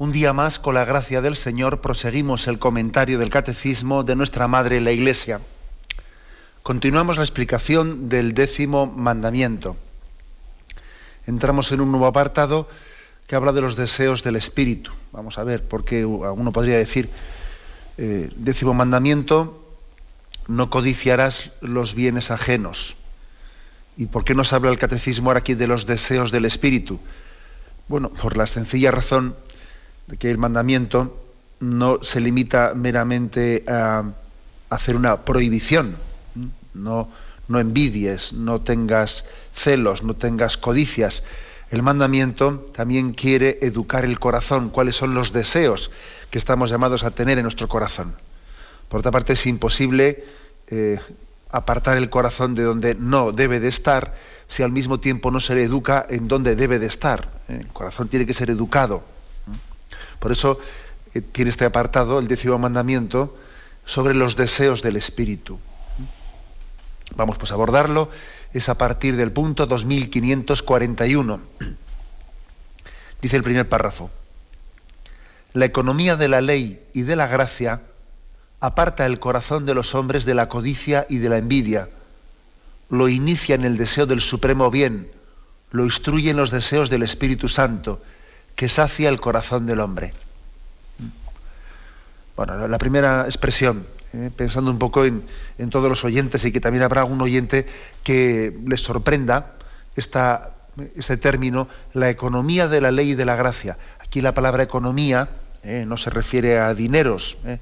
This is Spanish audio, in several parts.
Un día más, con la gracia del Señor, proseguimos el comentario del Catecismo de nuestra Madre la Iglesia. Continuamos la explicación del décimo mandamiento. Entramos en un nuevo apartado que habla de los deseos del Espíritu. Vamos a ver, porque uno podría decir, eh, décimo mandamiento, no codiciarás los bienes ajenos. ¿Y por qué nos habla el catecismo ahora aquí de los deseos del espíritu? Bueno, por la sencilla razón que el mandamiento no se limita meramente a hacer una prohibición. No, no envidies, no tengas celos, no tengas codicias. El mandamiento también quiere educar el corazón, cuáles son los deseos que estamos llamados a tener en nuestro corazón. Por otra parte, es imposible eh, apartar el corazón de donde no debe de estar si al mismo tiempo no se le educa en donde debe de estar. ¿eh? El corazón tiene que ser educado. Por eso eh, tiene este apartado, el décimo mandamiento, sobre los deseos del espíritu. Vamos pues a abordarlo, es a partir del punto 2541. Dice el primer párrafo. La economía de la ley y de la gracia aparta el corazón de los hombres de la codicia y de la envidia, lo inicia en el deseo del supremo bien, lo instruye en los deseos del Espíritu Santo, que sacia el corazón del hombre. Bueno, la primera expresión, eh, pensando un poco en, todos los oyentes y que también habrá algún oyente que les sorprenda este término, la economía de la ley y de la gracia. Aquí la palabra economía eh, no se refiere a dineros, eh,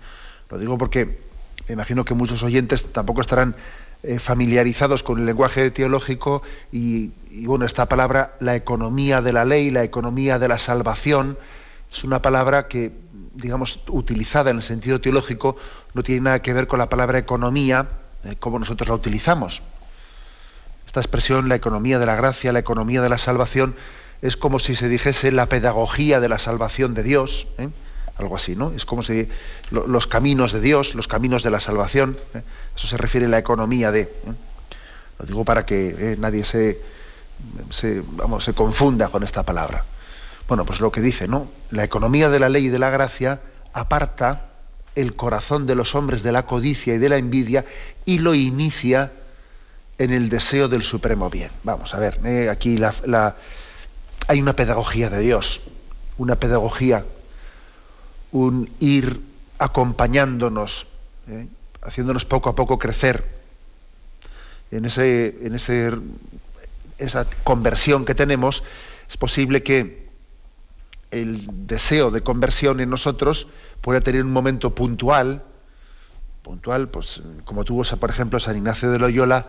lo digo porque me imagino que muchos oyentes tampoco estarán eh, familiarizados con el lenguaje teológico y, bueno, esta palabra, la economía de la ley, la economía de la salvación, es una palabra que, digamos, utilizada en el sentido teológico, no tiene nada que ver con la palabra economía, eh, como nosotros la utilizamos. Esta expresión, la economía de la gracia, la economía de la salvación, es como si se dijese la pedagogía de la salvación de Dios. ¿eh? algo así, ¿no? Es como si los caminos de Dios, los caminos de la salvación. Eso se refiere a la economía de. ¿eh? Lo digo para que ¿eh? nadie se, vamos, se confunda con esta palabra. Bueno, pues lo que dice, ¿no? La economía de la ley y de la gracia aparta el corazón de los hombres de la codicia y de la envidia y lo inicia en el deseo del supremo bien. Vamos a ver, aquí la, hay una pedagogía de Dios, una pedagogía un ir acompañándonos, ¿eh? Haciéndonos poco a poco crecer en, ese, en ese, esa conversión que tenemos, es posible que el deseo de conversión en nosotros pueda tener un momento puntual, puntual, pues como tuvo, por ejemplo, San Ignacio de Loyola,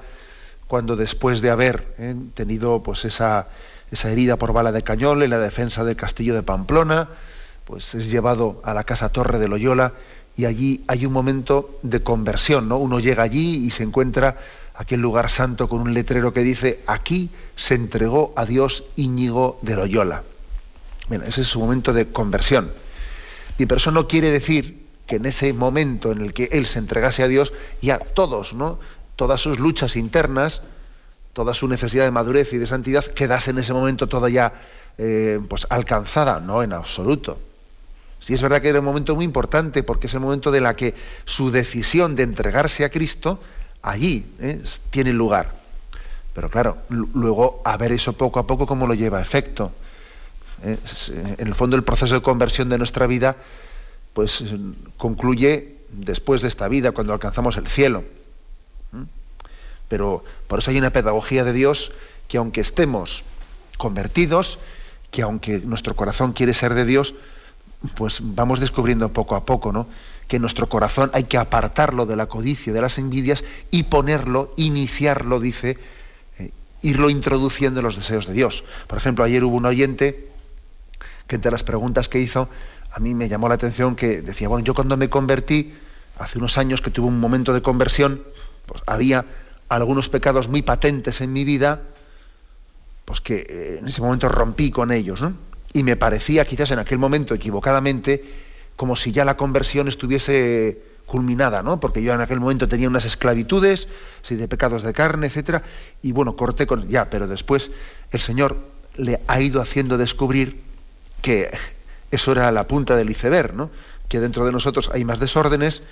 cuando después de haber ¿eh? tenido pues esa, esa herida por bala de cañón en la defensa del castillo de Pamplona, pues es llevado a la casa Torre de Loyola y allí hay un momento de conversión, ¿no? Uno llega allí y se encuentra aquel lugar santo con un letrero que dice aquí se entregó a Dios Íñigo de Loyola. Bueno, ese es su momento de conversión. Y pero eso no quiere decir que en ese momento en el que él se entregase a Dios, ya todos, ¿no? Todas sus luchas internas, toda su necesidad de madurez y de santidad quedase en ese momento toda ya eh, pues alcanzada, no en absoluto. Sí es verdad que era un momento muy importante porque es el momento de la que su decisión de entregarse a Cristo allí ¿eh? tiene lugar. Pero claro, luego a ver eso poco a poco cómo lo lleva a efecto. ¿eh? En el fondo el proceso de conversión de nuestra vida pues concluye después de esta vida, cuando alcanzamos el cielo. Pero por eso hay una pedagogía de Dios que aunque estemos convertidos, que aunque nuestro corazón quiere ser de Dios, pues vamos descubriendo poco a poco, ¿no? Que nuestro corazón hay que apartarlo de la codicia, de las envidias y ponerlo, iniciarlo, dice, eh, irlo introduciendo en los deseos de Dios. Por ejemplo, ayer hubo un oyente que entre las preguntas que hizo, a mí me llamó la atención que decía, bueno, yo cuando me convertí, hace unos años que tuve un momento de conversión, pues había algunos pecados muy patentes en mi vida, pues que eh, en ese momento rompí con ellos, ¿no? Y me parecía quizás en aquel momento equivocadamente como si ya la conversión estuviese culminada, ¿no? Porque yo en aquel momento tenía unas esclavitudes, sí, de pecados de carne, etcétera, y bueno, corté con ya, pero después el Señor le ha ido haciendo descubrir que eso era la punta del iceberg, ¿no? Que dentro de nosotros hay más desórdenes,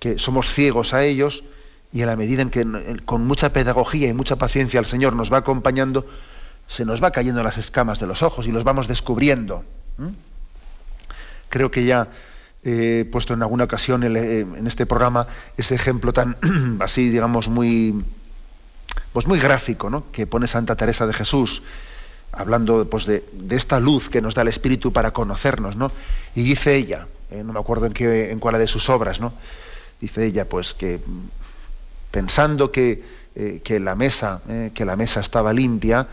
que somos ciegos a ellos, y en la medida en que con mucha pedagogía y mucha paciencia el Señor nos va acompañando, se nos va cayendo las escamas de los ojos y los vamos descubriendo. Creo que ya he puesto en alguna ocasión eh, en este programa ese ejemplo tan así, digamos, muy, pues muy gráfico, ¿no? que pone Santa Teresa de Jesús, hablando pues, de, esta luz que nos da el Espíritu para conocernos, ¿no? Y dice ella, eh, no me acuerdo en, qué, en cuál de sus obras, ¿no? Dice ella, pues que pensando que, eh, que la mesa, que la mesa estaba limpia,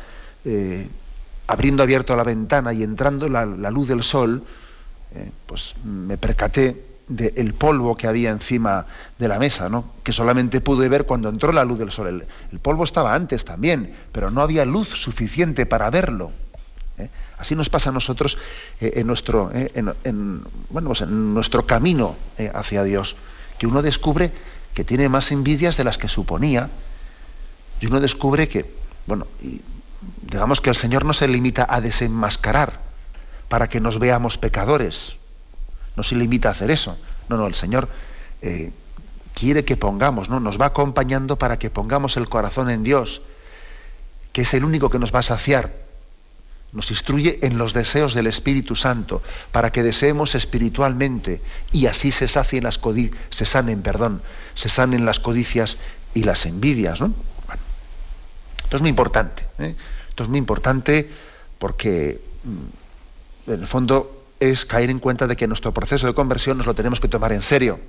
abriendo abierto la ventana y entrando la luz del sol, eh, pues me percaté del polvo que había encima de la mesa, ¿no? que solamente pude ver cuando entró la luz del sol. El, polvo estaba antes también, pero no había luz suficiente para verlo. ¿eh? Así nos pasa a nosotros eh, en, nuestro, bueno, pues en nuestro camino hacia Dios, que uno descubre que tiene más envidias de las que suponía, y uno descubre que, bueno, digamos que el Señor no se limita a desenmascarar, para que nos veamos pecadores. No se limita a hacer eso. No, no, el Señor eh, quiere que pongamos, ¿no? Nos va acompañando para que pongamos el corazón en Dios, que es el único que nos va a saciar. Nos instruye en los deseos del Espíritu Santo, para que deseemos espiritualmente y así se sacien las se sanen, perdón, se sanen las codicias y las envidias, ¿no? Esto es muy importante. ¿eh? Esto es muy importante porque mm, en el fondo es caer en cuenta de que nuestro proceso de conversión nos lo tenemos que tomar en serio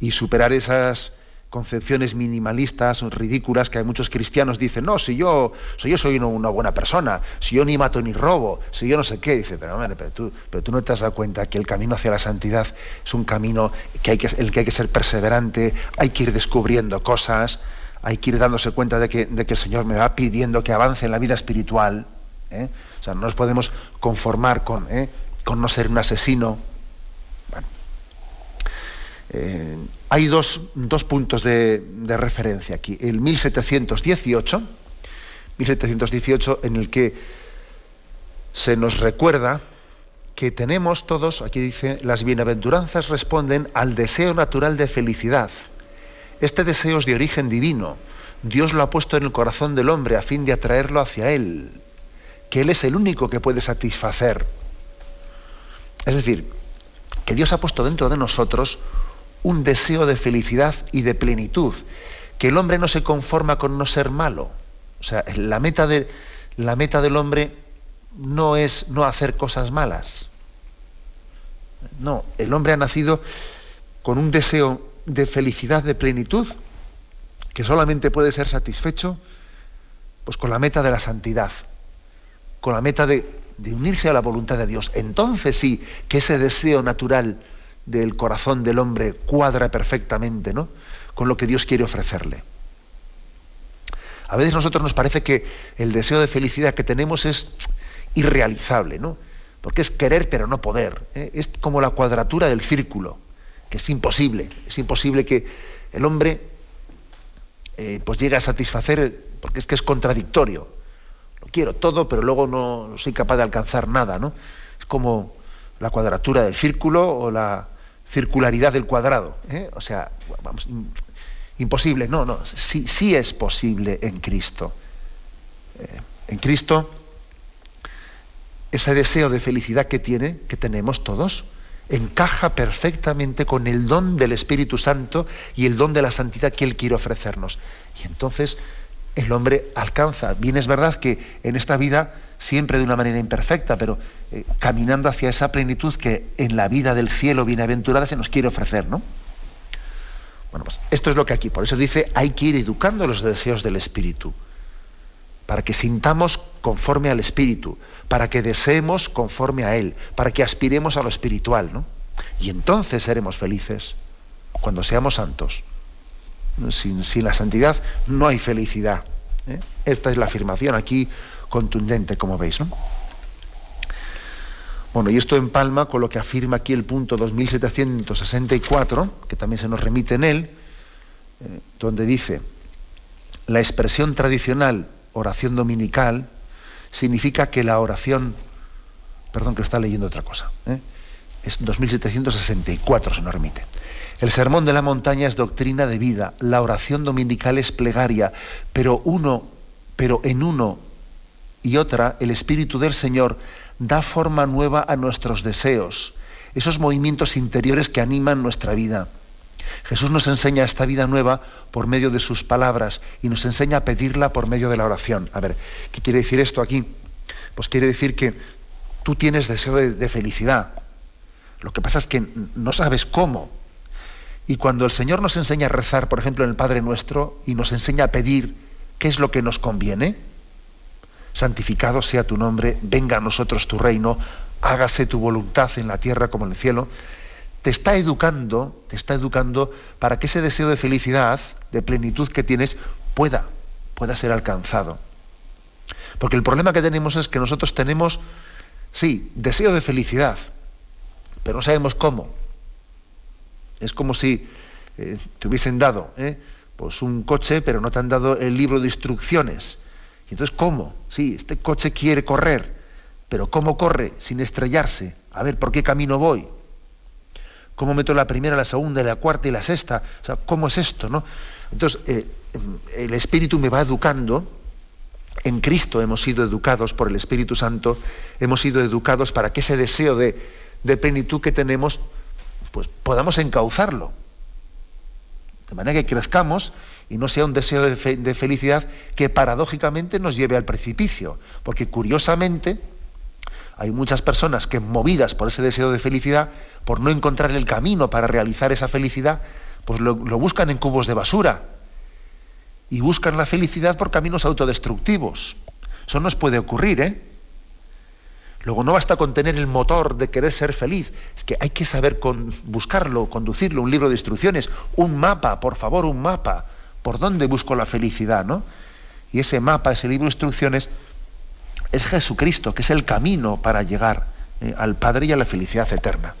y superar esas concepciones minimalistas ridículas que hay muchos cristianos dicen, no, si yo, si yo soy una, buena persona, si yo ni mato ni robo, si yo no sé qué, dice, pero, pero, tú, pero tú no te has dado cuenta que el camino hacia la santidad es un camino que que, el que hay que ser perseverante, hay que ir descubriendo cosas, hay que ir dándose cuenta de que, de que el Señor me va pidiendo que avance en la vida espiritual. ¿eh? O sea, no nos podemos conformar con, ¿eh? con no ser un asesino. Eh, hay dos, puntos de, referencia aquí. El 1718, 1718, en el que se nos recuerda que tenemos todos, aquí dice, las bienaventuranzas responden al deseo natural de felicidad. Este deseo es de origen divino. Dios lo ha puesto en el corazón del hombre a fin de atraerlo hacia él que Él es el único que puede satisfacer. Es decir, que Dios ha puesto dentro de nosotros un deseo de felicidad y de plenitud, que el hombre no se conforma con no ser malo. O sea, la meta, de, la meta del hombre no es no hacer cosas malas. No, el hombre ha nacido con un deseo de felicidad, de plenitud, que solamente puede ser satisfecho pues, con la meta de la santidad con la meta de, unirse a la voluntad de Dios. Entonces sí, que ese deseo natural del corazón del hombre cuadra perfectamente ¿no? con lo que Dios quiere ofrecerle. A veces a nosotros nos parece que el deseo de felicidad que tenemos es irrealizable, ¿no? Porque es querer pero no poder. ¿eh? Es como la cuadratura del círculo, es imposible. Es imposible que el hombre eh, pues llegue a satisfacer, porque es que es contradictorio quiero todo, pero luego no soy capaz de alcanzar nada, ¿no? Es como la cuadratura del círculo o la circularidad del cuadrado. ¿eh? O sea, vamos, imposible. No, no, sí, sí es posible en Cristo. Eh, en Cristo, ese deseo de felicidad que tiene, que tenemos todos, encaja perfectamente con el don del Espíritu Santo y el don de la santidad que Él quiere ofrecernos. Y entonces el hombre alcanza. Bien es verdad que en esta vida, siempre de una manera imperfecta, pero eh, caminando hacia esa plenitud que en la vida del cielo bienaventurada se nos quiere ofrecer, ¿no? Bueno, pues esto es lo que aquí, por eso dice, hay que ir educando los deseos del Espíritu, para que sintamos conforme al Espíritu, para que deseemos conforme a Él, para que aspiremos a lo espiritual, ¿no? Y entonces seremos felices. cuando seamos santos. Sin, la santidad no hay felicidad. ¿eh? Esta es la afirmación aquí contundente, como veis. Bueno, y esto empalma con lo que afirma aquí el punto 2764, que también se nos remite en él, eh, donde dice, la expresión tradicional oración dominical significa que la oración, perdón que está leyendo otra cosa, ¿eh? es 2764 se nos remite. El sermón de la montaña es doctrina de vida, la oración dominical es plegaria, pero uno, pero en uno y otra el espíritu del Señor da forma nueva a nuestros deseos, esos movimientos interiores que animan nuestra vida. Jesús nos enseña esta vida nueva por medio de sus palabras y nos enseña a pedirla por medio de la oración. A ver, ¿qué quiere decir esto aquí? Pues quiere decir que tú tienes deseo de, felicidad. Lo que pasa es que no sabes cómo. Y cuando el Señor nos enseña a rezar, por ejemplo, en el Padre Nuestro, y nos enseña a pedir qué es lo que nos conviene, santificado sea tu nombre, venga a nosotros tu reino, hágase tu voluntad en la tierra como en el cielo, te está educando, te está educando para que ese deseo de felicidad, de plenitud que tienes, pueda, pueda ser alcanzado. Porque el problema que tenemos es que nosotros tenemos, sí, deseo de felicidad, pero no sabemos cómo. Es como si eh, te hubiesen dado eh, pues un coche, pero no te han dado el libro de instrucciones. Y entonces, ¿cómo? Sí, este coche quiere correr, pero ¿cómo corre sin estrellarse? A ver, ¿por qué camino voy? ¿Cómo meto la primera, la segunda, la cuarta y la sexta? O sea, ¿cómo es esto? ¿no? Entonces, eh, el Espíritu me va educando. En Cristo hemos sido educados por el Espíritu Santo, hemos sido educados para que ese deseo de, plenitud que tenemos, pues podamos encauzarlo. De manera que crezcamos y no sea un deseo de, de felicidad que paradójicamente nos lleve al precipicio. Porque curiosamente, hay muchas personas que movidas por ese deseo de felicidad, por no encontrar el camino para realizar esa felicidad, pues lo, buscan en cubos de basura y buscan la felicidad por caminos autodestructivos. Eso nos puede ocurrir, ¿eh? Luego no basta con tener el motor de querer ser feliz, es que hay que saber buscarlo, conducirlo, un libro de instrucciones, un mapa, por favor, un mapa, por dónde busco la felicidad, ¿no? Y ese mapa, ese libro de instrucciones, es Jesucristo, que es el camino para llegar eh, al Padre y a la felicidad eterna.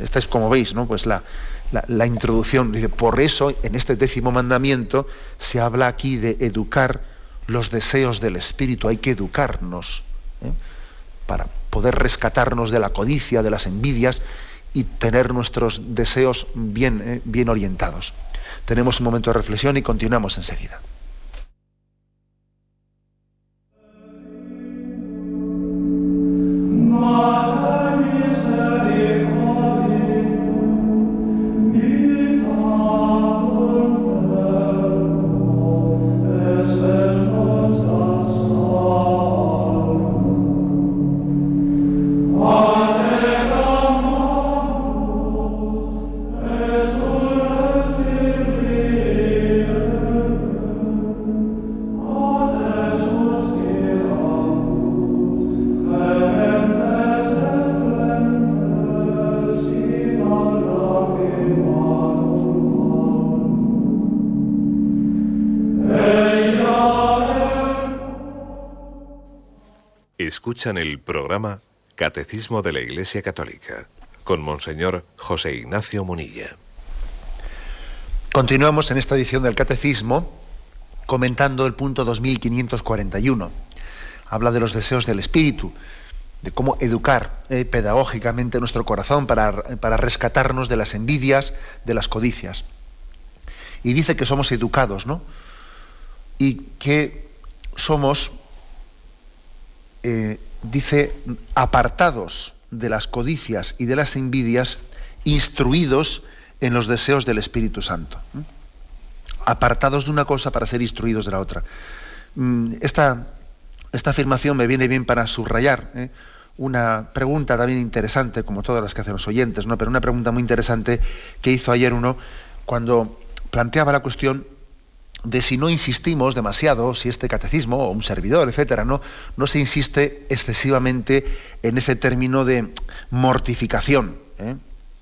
Esta es, como veis, ¿no? pues la, introducción. Por eso, en este décimo mandamiento, se habla aquí de educar los deseos del Espíritu. Hay que educarnos ¿eh? para poder rescatarnos de la codicia, de las envidias y tener nuestros deseos bien, ¿eh? bien orientados. Tenemos un momento de reflexión y continuamos enseguida. Mata. Escuchan el programa Catecismo de la Iglesia Católica con Monseñor José Ignacio Munilla. Continuamos en esta edición del Catecismo comentando el punto 2541. Habla de los deseos del Espíritu, de cómo educar eh, pedagógicamente nuestro corazón para, para rescatarnos de las envidias, de las codicias. Y dice que somos educados, ¿no? Y que somos eh, dice, apartados de las codicias y de las envidias, instruidos en los deseos del Espíritu Santo. Apartados de una cosa para ser instruidos de la otra. Mm, esta, esta afirmación me viene bien para subrayar ¿eh? una pregunta también interesante, como todas las que hacen los oyentes, ¿no? pero una pregunta muy interesante que hizo ayer uno cuando planteaba la cuestión de si no insistimos demasiado, si este catecismo o un servidor, etcétera, no, no se insiste excesivamente en ese término de mortificación. ¿eh?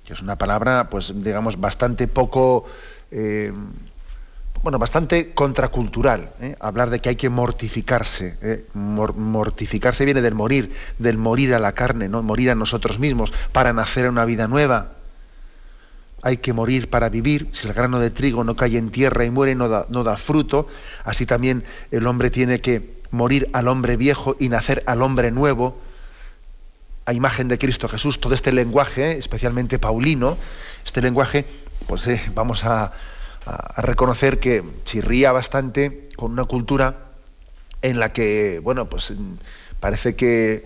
que es una palabra, pues digamos, bastante poco, eh, bueno, bastante contracultural. ¿eh? Hablar de que hay que mortificarse. mortificarse viene del morir, del morir a la carne, ¿no? morir a nosotros mismos para nacer en una vida nueva. Hay que morir para vivir. Si el grano de trigo no cae en tierra y muere, no da, fruto. Así también el hombre tiene que morir al hombre viejo y nacer al hombre nuevo a imagen de Cristo Jesús, todo este lenguaje, especialmente paulino, este lenguaje, pues eh, vamos a, reconocer que chirría bastante con una cultura en la que, bueno, pues parece que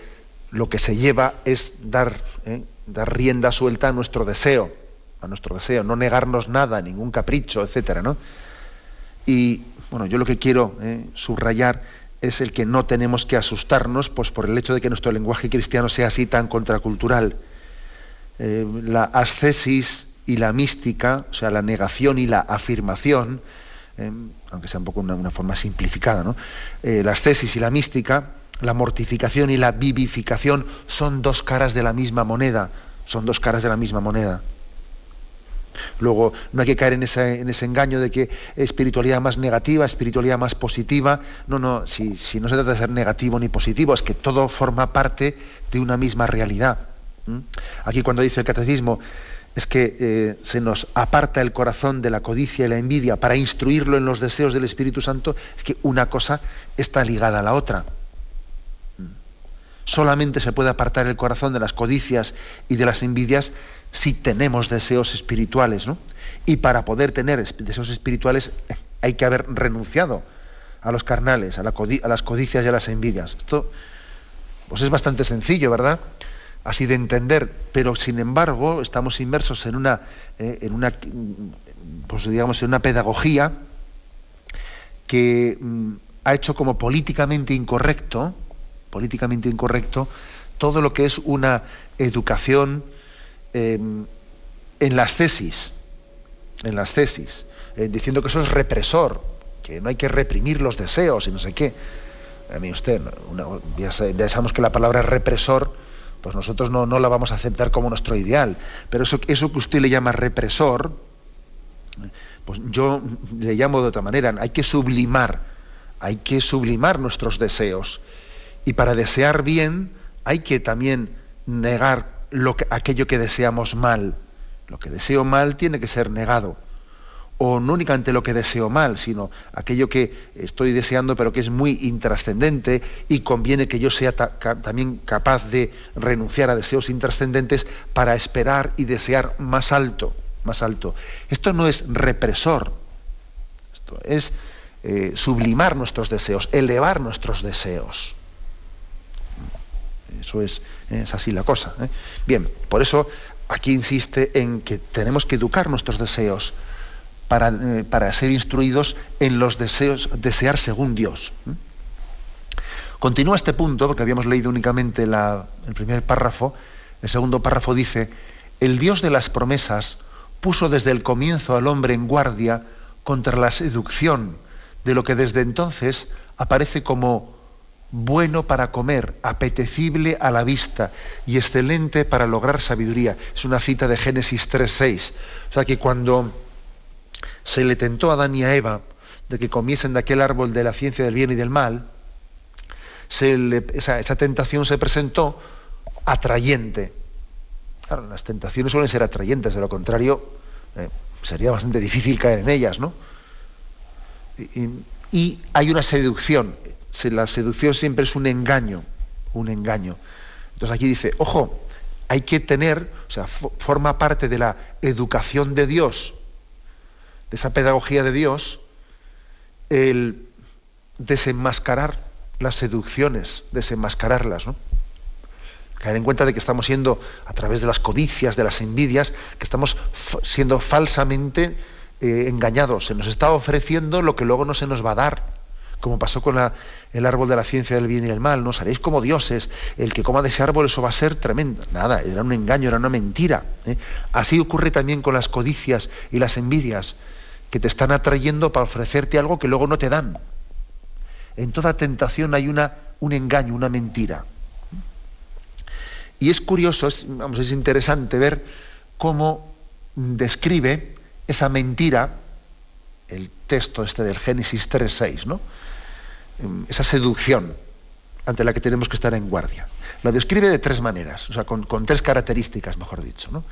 lo que se lleva es dar, eh, dar rienda suelta a nuestro deseo, nuestro deseo, no negarnos nada, ningún capricho, etcétera, ¿no? Y bueno, yo lo que quiero eh, subrayar es el que no tenemos que asustarnos pues, por el hecho de que nuestro lenguaje cristiano sea así tan contracultural. Eh, la ascesis y la mística, o sea, la negación y la afirmación, eh, aunque sea un poco una, forma simplificada, ¿no? La ascesis y la mística, la mortificación y la vivificación son dos caras de la misma moneda, son dos caras de la misma moneda. Luego, no hay que caer en ese, engaño de que espiritualidad más negativa, espiritualidad más positiva. No, no, si, no se trata de ser negativo ni positivo, es que todo forma parte de una misma realidad. Aquí cuando dice el catecismo, es que eh, se nos aparta el corazón de la codicia y la envidia para instruirlo en los deseos del Espíritu Santo, es que una cosa está ligada a la otra. Solamente se puede apartar el corazón de las codicias y de las envidias si tenemos deseos espirituales, ¿no? Y para poder tener deseos espirituales hay que haber renunciado a los carnales, a, las codicias y a las envidias. Esto pues es bastante sencillo, ¿verdad? Así de entender, pero sin embargo estamos inmersos en una, eh, en una, pues digamos, en una pedagogía que mm, ha hecho como políticamente incorrecto, políticamente incorrecto, todo lo que es una educación en las tesis, en las tesis, eh, diciendo que eso es represor, que no hay que reprimir los deseos y no sé qué. A mí usted, ya, sabemos que la palabra represor, pues nosotros no, la vamos a aceptar como nuestro ideal, pero eso, eso que usted le llama represor, pues yo le llamo de otra manera, hay que sublimar, hay que sublimar nuestros deseos. Y para desear bien hay que también negar lo que, aquello que deseamos mal. Lo que deseo mal tiene que ser negado. O no únicamente lo que deseo mal, sino aquello que estoy deseando pero que es muy intrascendente y conviene que yo sea también capaz de renunciar a deseos intrascendentes para esperar y desear más alto, más alto. Esto no es represor, esto es eh, sublimar nuestros deseos, elevar nuestros deseos. Eso es, es así la cosa. ¿eh? Bien, por eso aquí insiste en que tenemos que educar nuestros deseos para, eh, para ser instruidos en los deseos, desear según Dios. ¿eh? Continúa este punto, porque habíamos leído únicamente el primer párrafo, el segundo párrafo dice, el Dios de las promesas puso desde el comienzo al hombre en guardia contra la seducción de lo que desde entonces aparece como bueno para comer, apetecible a la vista y excelente para lograr sabiduría. Es una cita de Génesis 3.6. O sea que cuando se le tentó a Adán y a Eva de que comiesen de aquel árbol de la ciencia del bien y del mal, esa, tentación se presentó atrayente. Claro, las tentaciones suelen ser atrayentes, de lo contrario eh, sería bastante difícil caer en ellas, ¿no? y hay una seducción la seducción siempre es un engaño, un engaño. Entonces aquí dice, ojo, hay que tener, o sea, forma parte de la educación de Dios, de esa pedagogía de Dios, el desenmascarar las seducciones, desenmascararlas, ¿no? Caer en cuenta de que estamos siendo, a través de las codicias, de las envidias, que estamos siendo falsamente eh, engañados. Se nos está ofreciendo lo que luego no se nos va a dar como pasó con el árbol de la ciencia del bien y el mal, no seréis como dioses, el que coma de ese árbol eso va a ser tremendo. Nada, era un engaño, era una mentira. ¿eh? Así ocurre también con las codicias y las envidias, que te están atrayendo para ofrecerte algo que luego no te dan. En toda tentación hay una, un engaño, una mentira. Y es curioso, es, vamos, es interesante ver cómo describe esa mentira, el texto este del Génesis 3.6, ¿no? Esa seducción ante la que tenemos que estar en guardia. La describe de tres maneras, o sea, con, tres características, mejor dicho. ¿no?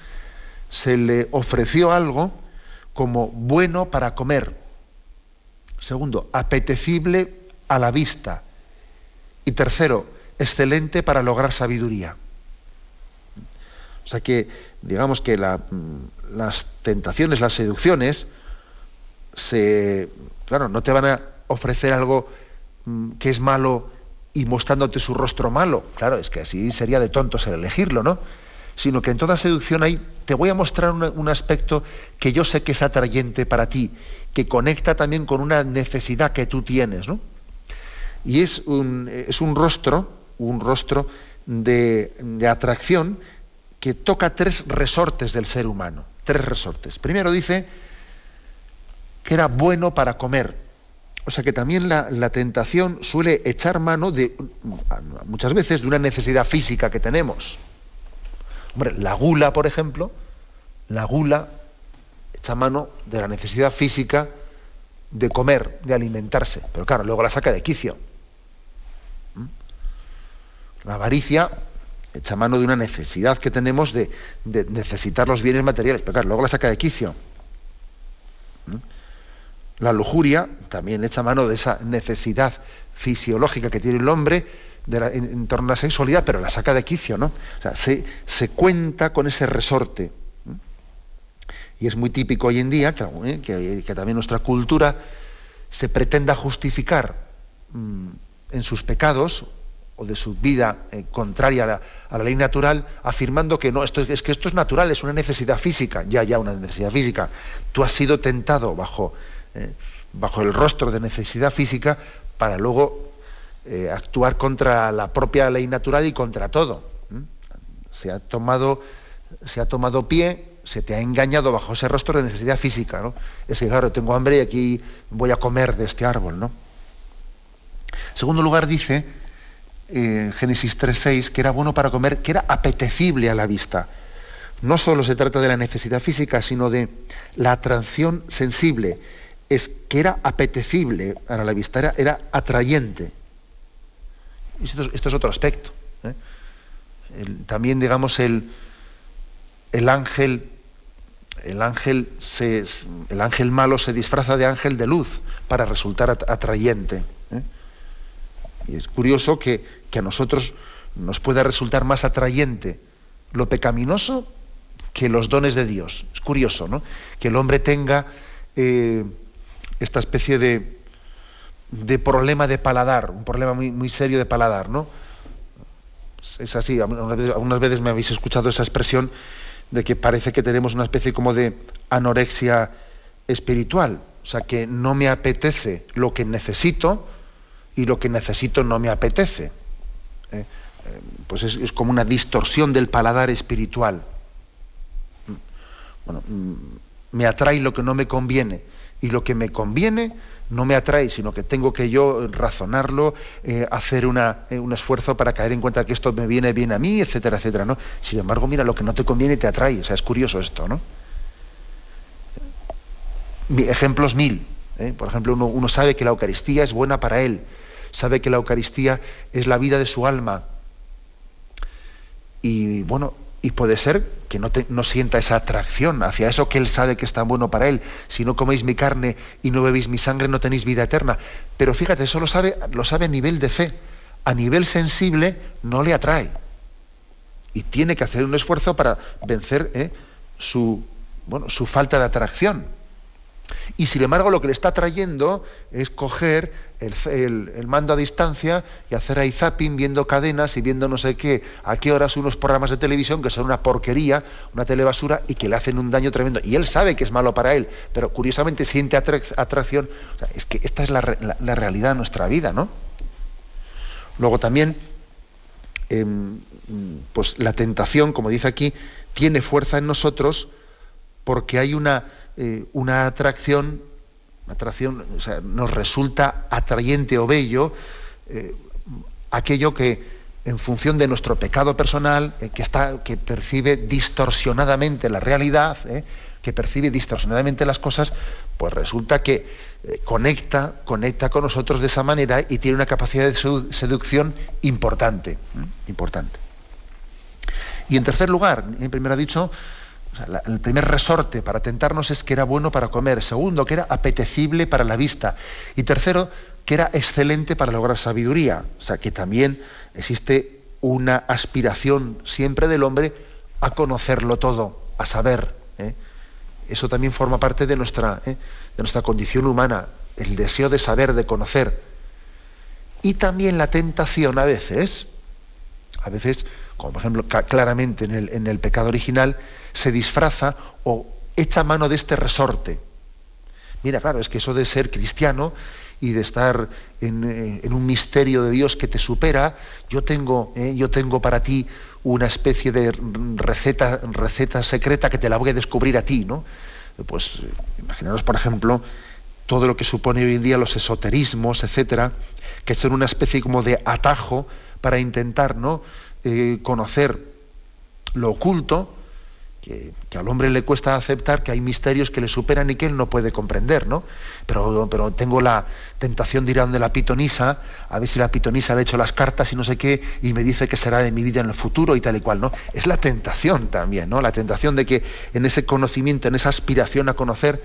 Se le ofreció algo como bueno para comer. Segundo, apetecible a la vista. Y tercero, excelente para lograr sabiduría. O sea que, digamos que mm, las tentaciones, las seducciones, se, claro, no te van a ofrecer algo que es malo y mostrándote su rostro malo. Claro, es que así sería de tontos el elegirlo, ¿no? Sino que en toda seducción hay, te voy a mostrar un, aspecto que yo sé que es atrayente para ti, que conecta también con una necesidad que tú tienes, ¿no? Y es un, es un rostro, un rostro de atracción que toca tres resortes del ser humano, tres resortes. Primero dice que era bueno para comer. O sea que también la, tentación suele echar mano de, muchas veces, de una necesidad física que tenemos. Hombre, la gula, por ejemplo, la gula echa mano de la necesidad física de comer, de alimentarse. Pero claro, luego la saca de quicio. ¿Mm? La avaricia echa mano de una necesidad que tenemos de, necesitar los bienes materiales, pero claro, luego la saca de quicio. La lujuria también echa mano de esa necesidad fisiológica que tiene el hombre en, torno a la sexualidad, pero la saca de quicio, ¿no? O sea, se, cuenta con ese resorte. Y es muy típico hoy en día que, que, también nuestra cultura se pretenda justificar en sus pecados o de su vida eh, contraria a la, ley natural, afirmando que no, esto es, que esto es natural, es una necesidad física, ya, ya, una necesidad física. Tú has sido tentado bajo, eh, bajo el rostro de necesidad física para luego eh, actuar contra la propia ley natural y contra todo. Se ha tomado, se ha tomado pie, se te ha engañado bajo ese rostro de necesidad física, ¿no? Es claro, tengo hambre y aquí voy a comer de este árbol, ¿no? En segundo lugar dice en Génesis 3.6 que era bueno para comer, que era apetecible a la vista. No solo se trata de la necesidad física, sino de la atracción sensible. Es que era apetecible para la vista, era, era atrayente. Esto, esto, es otro aspecto. ¿eh? también, digamos, el, el ángel, el ángel, se, el ángel malo se disfraza de ángel de luz para resultar atrayente. ¿eh? Y es curioso que, a nosotros nos pueda resultar más atrayente lo pecaminoso que los dones de Dios. Es curioso, ¿no? Que el hombre tenga eh, esta especie de, de, problema de paladar, un problema muy, muy serio de paladar, ¿no? Es así, algunas veces me habéis escuchado esa expresión de que parece que tenemos una especie como de anorexia espiritual, o sea, que no me apetece lo que necesito, y lo que necesito no me apetece. ¿eh? Eh, pues es, como una distorsión del paladar espiritual. Bueno, mm, me atrae lo que no me conviene y lo que me conviene no me atrae, sino que tengo que yo razonarlo, eh, hacer una, un esfuerzo para caer en cuenta que esto me viene bien a mí, etcétera, etcétera. ¿no? Sin embargo, mira, lo que no te conviene te atrae. O sea, es curioso esto, ¿no? Ejemplos mil. Por ejemplo, uno sabe que la Eucaristía es buena para él sabe que la Eucaristía es la vida de su alma. Y bueno, y puede ser que no, sienta esa atracción hacia eso que él sabe que es tan bueno para él. Si no coméis mi carne y no bebéis mi sangre, no tenéis vida eterna. Pero fíjate, eso lo sabe, lo sabe a nivel de fe. A nivel sensible no le atrae. Y tiene que hacer un esfuerzo para vencer ¿eh? su, bueno, su falta de atracción. Y sin embargo lo que le está trayendo es coger el, mando a distancia y hacer ahí zapping viendo cadenas y viendo no sé qué, a qué horas unos programas de televisión que son una porquería, una telebasura y que le hacen un daño tremendo. Y él sabe que es malo para él, pero curiosamente siente atracción. es que esta es la, realidad de nuestra vida, ¿no? Luego también, em, pues la tentación, como dice aquí, tiene fuerza en nosotros porque hay una eh, una atracción, nos resulta atrayente o bello eh, aquello que, en función de nuestro pecado personal, eh, que, percibe distorsionadamente la realidad, eh, que percibe distorsionadamente las cosas, pues resulta que conecta, conecta con nosotros de esa manera y tiene una capacidad de seducción importante, importante. Y en tercer lugar, primero ha dicho, el primer resorte para tentarnos es que era bueno para comer. Segundo, que era apetecible para la vista. Y tercero, que era excelente para lograr sabiduría. O sea, que también existe una aspiración siempre del hombre a conocerlo todo, a saber. ¿eh? Eso también forma parte de nuestra, ¿eh? de nuestra condición humana, el deseo de saber, de conocer. Y también la tentación a veces, a veces, como por ejemplo claramente en el, en el pecado original, se disfraza o echa mano de este resorte. Mira, claro, es que eso de ser cristiano y de estar en, eh, un misterio de Dios que te supera, yo tengo, eh, yo tengo para ti una especie de receta, receta secreta que te la voy a descubrir a ti, ¿no? Pues imaginaros, por ejemplo, todo lo que supone hoy en día los esoterismos, etcétera, que son una especie como de atajo para intentar ¿no? Eh, conocer lo oculto, que, al hombre le cuesta aceptar que hay misterios que le superan y que él no puede comprender, ¿no? Pero, pero tengo la tentación de ir a donde la pitonisa, a ver si la pitonisa ha hecho las cartas y no sé qué, y me dice que será de mi vida en el futuro y tal y cual, ¿no? Es la tentación también, ¿no? La tentación de que en ese conocimiento, en esa aspiración a conocer,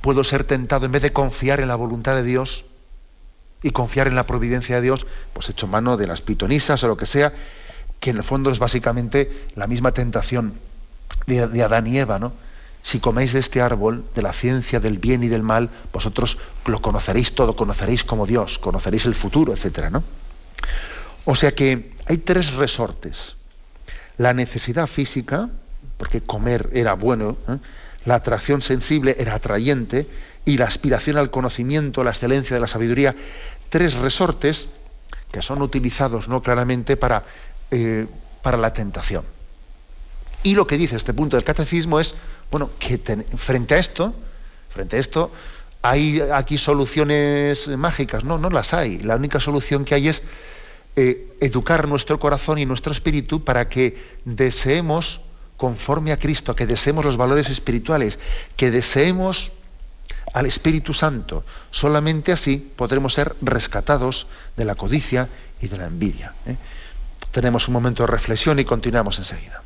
puedo ser tentado, en vez de confiar en la voluntad de Dios y confiar en la providencia de Dios, pues hecho mano de las pitonisas o lo que sea, que en el fondo es básicamente la misma tentación de, Adán y Eva, ¿no? Si coméis de este árbol, de la ciencia del bien y del mal, vosotros lo conoceréis todo, conoceréis como Dios, conoceréis el futuro, etcétera, ¿no? O sea que hay tres resortes. La necesidad física, porque comer era bueno, ¿eh? la atracción sensible era atrayente, y la aspiración al conocimiento, la excelencia de la sabiduría, tres resortes que son utilizados ¿no? claramente para, eh, para la tentación. Y lo que dice este punto del catecismo es, bueno, que frente a esto, frente a esto, hay aquí soluciones mágicas, no, no las hay. La única solución que hay es eh, educar nuestro corazón y nuestro espíritu para que deseemos conforme a Cristo, que deseemos los valores espirituales, que deseemos al Espíritu Santo. Solamente así podremos ser rescatados de la codicia y de la envidia. ¿eh? Tenemos un momento de reflexión y continuamos enseguida.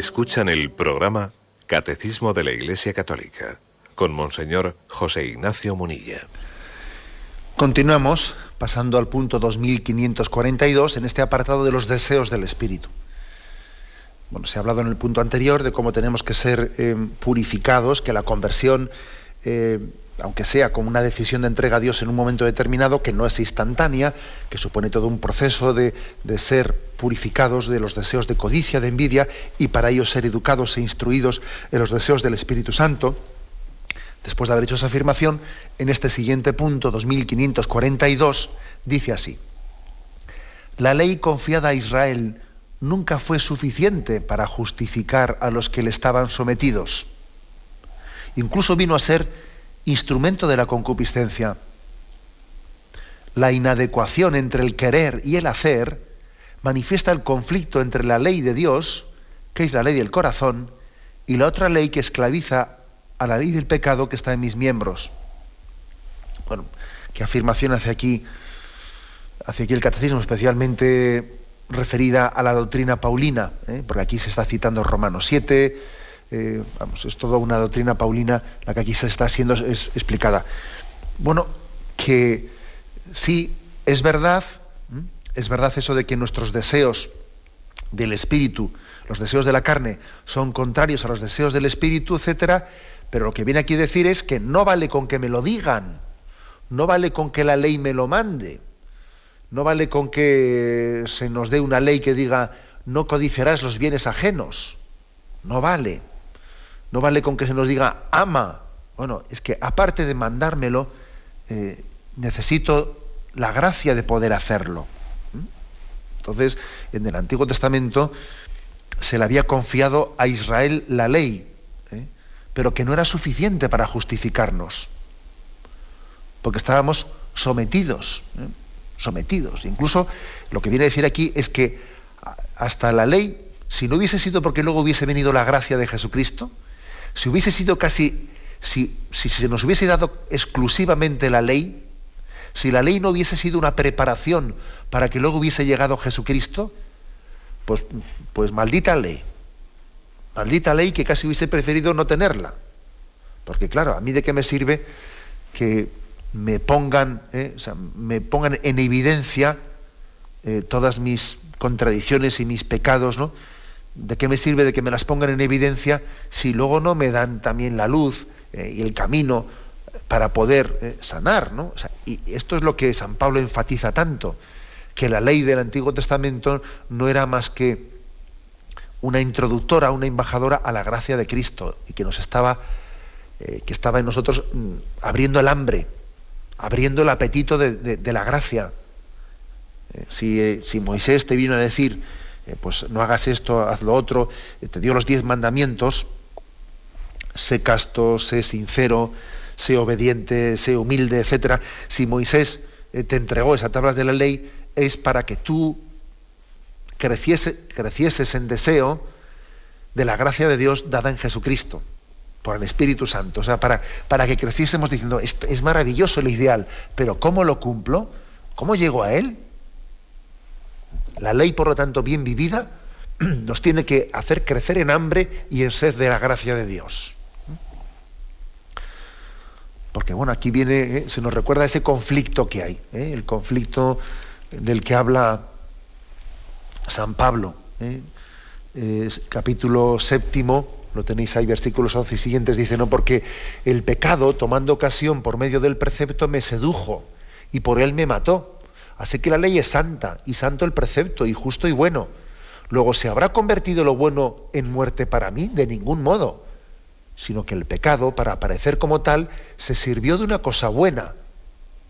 Escuchan el programa Catecismo de la Iglesia Católica con Monseñor José Ignacio Munilla. Continuamos pasando al punto 2542 en este apartado de los deseos del Espíritu. Bueno, se ha hablado en el punto anterior de cómo tenemos que ser eh, purificados, que la conversión eh, aunque sea como una decisión de entrega a Dios en un momento determinado, que no es instantánea, que supone todo un proceso de, ser purificados de los deseos de codicia, de envidia, y para ello ser educados e instruidos en los deseos del Espíritu Santo. Después de haber hecho esa afirmación, en este siguiente punto, 2542, dice así, la ley confiada a Israel nunca fue suficiente para justificar a los que le estaban sometidos. Incluso vino a ser instrumento de la concupiscencia. La inadecuación entre el querer y el hacer manifiesta el conflicto entre la ley de Dios, que es la ley del corazón, y la otra ley que esclaviza a la ley del pecado que está en mis miembros. Bueno, qué afirmación hace aquí, hace aquí el catecismo, especialmente referida a la doctrina paulina, ¿eh? porque aquí se está citando Romanos 7, eh, vamos, es toda una doctrina paulina la que aquí se está siendo explicada. Bueno, que sí, es verdad, es verdad eso de que nuestros deseos del espíritu, los deseos de la carne, son contrarios a los deseos del espíritu, etcétera, pero lo que viene aquí a decir es que no vale con que me lo digan, no vale con que la ley me lo mande, no vale con que se nos dé una ley que diga no codiciarás los bienes ajenos, no vale, no vale con que se nos diga ama, bueno, es que aparte de mandármelo, eh, necesito la gracia de poder hacerlo. Entonces, en el Antiguo Testamento se le había confiado a Israel la ley, ¿eh? pero que no era suficiente para justificarnos, porque estábamos sometidos, ¿eh? sometidos. Incluso lo que viene a decir aquí es que hasta la ley, si no hubiese sido porque luego hubiese venido la gracia de Jesucristo, si hubiese sido casi, si, si se nos hubiese dado exclusivamente la ley, si la ley no hubiese sido una preparación para que luego hubiese llegado Jesucristo, pues, pues maldita ley. Maldita ley que casi hubiese preferido no tenerla. Porque claro, a mí de qué me sirve que me pongan, eh, me pongan en evidencia eh, todas mis contradicciones y mis pecados, ¿no? ¿De qué me sirve de que me las pongan en evidencia si luego no me dan también la luz eh, y el camino para poder sanar, ¿no? y esto es lo que San Pablo enfatiza tanto que la ley del Antiguo Testamento no era más que una introductora, una embajadora a la gracia de Cristo y que nos estaba, eh, que estaba en nosotros mm, abriendo el hambre, abriendo el apetito de, la gracia. Eh, eh, si, Moisés te vino a decir, pues no hagas esto, haz lo otro, te dio los diez mandamientos, sé casto, sé sincero, sé obediente, sé humilde, etc. Si Moisés te entregó esa tabla de la ley, es para que tú creciese, crecieses en deseo de la gracia de Dios dada en Jesucristo, por el Espíritu Santo. O sea, para, para que creciésemos diciendo, es, es maravilloso el ideal, pero ¿cómo lo cumplo? ¿Cómo llego a él? La ley, por lo tanto, bien vivida, nos tiene que hacer crecer en hambre y en sed de la gracia de Dios. Porque bueno, aquí viene, eh, se nos recuerda ese conflicto que hay, eh, el conflicto del que habla San Pablo. ¿eh? capítulo séptimo, lo tenéis ahí, versículos 11 y siguientes, dice, no, porque el pecado, tomando ocasión por medio del precepto, me sedujo y por él me mató. Así que la ley es santa y santo el precepto y justo y bueno. Luego, ¿se habrá convertido lo bueno en muerte para mí? De ningún modo. Sino que el pecado, para aparecer como tal, se sirvió de una cosa buena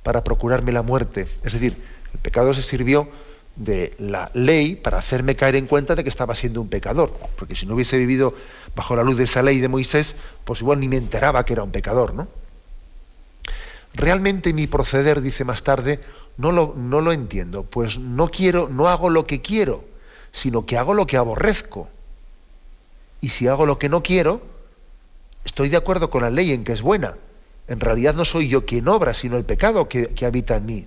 para procurarme la muerte. Es decir, el pecado se sirvió de la ley para hacerme caer en cuenta de que estaba siendo un pecador, porque si no hubiese vivido bajo la luz de esa ley de Moisés, pues igual ni me enteraba que era un pecador, ¿no? Realmente mi proceder, dice más tarde, no lo, no lo entiendo, pues no quiero, no hago lo que quiero, sino que hago lo que aborrezco. Y si hago lo que no quiero, estoy de acuerdo con la ley en que es buena. En realidad no soy yo quien obra, sino el pecado que, que habita en mí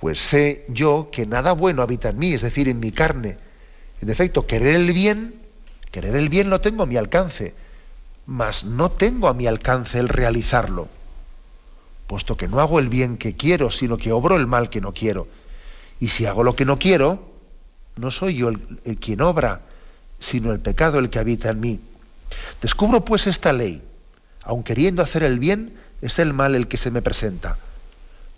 pues sé yo que nada bueno habita en mí, es decir, en mi carne. En efecto, querer el bien, querer el bien lo tengo a mi alcance, mas no tengo a mi alcance el realizarlo, puesto que no hago el bien que quiero, sino que obro el mal que no quiero. Y si hago lo que no quiero, no soy yo el, quien obra, sino el pecado el que habita en mí. Descubro pues esta ley, aun queriendo hacer el bien, es el mal el que se me presenta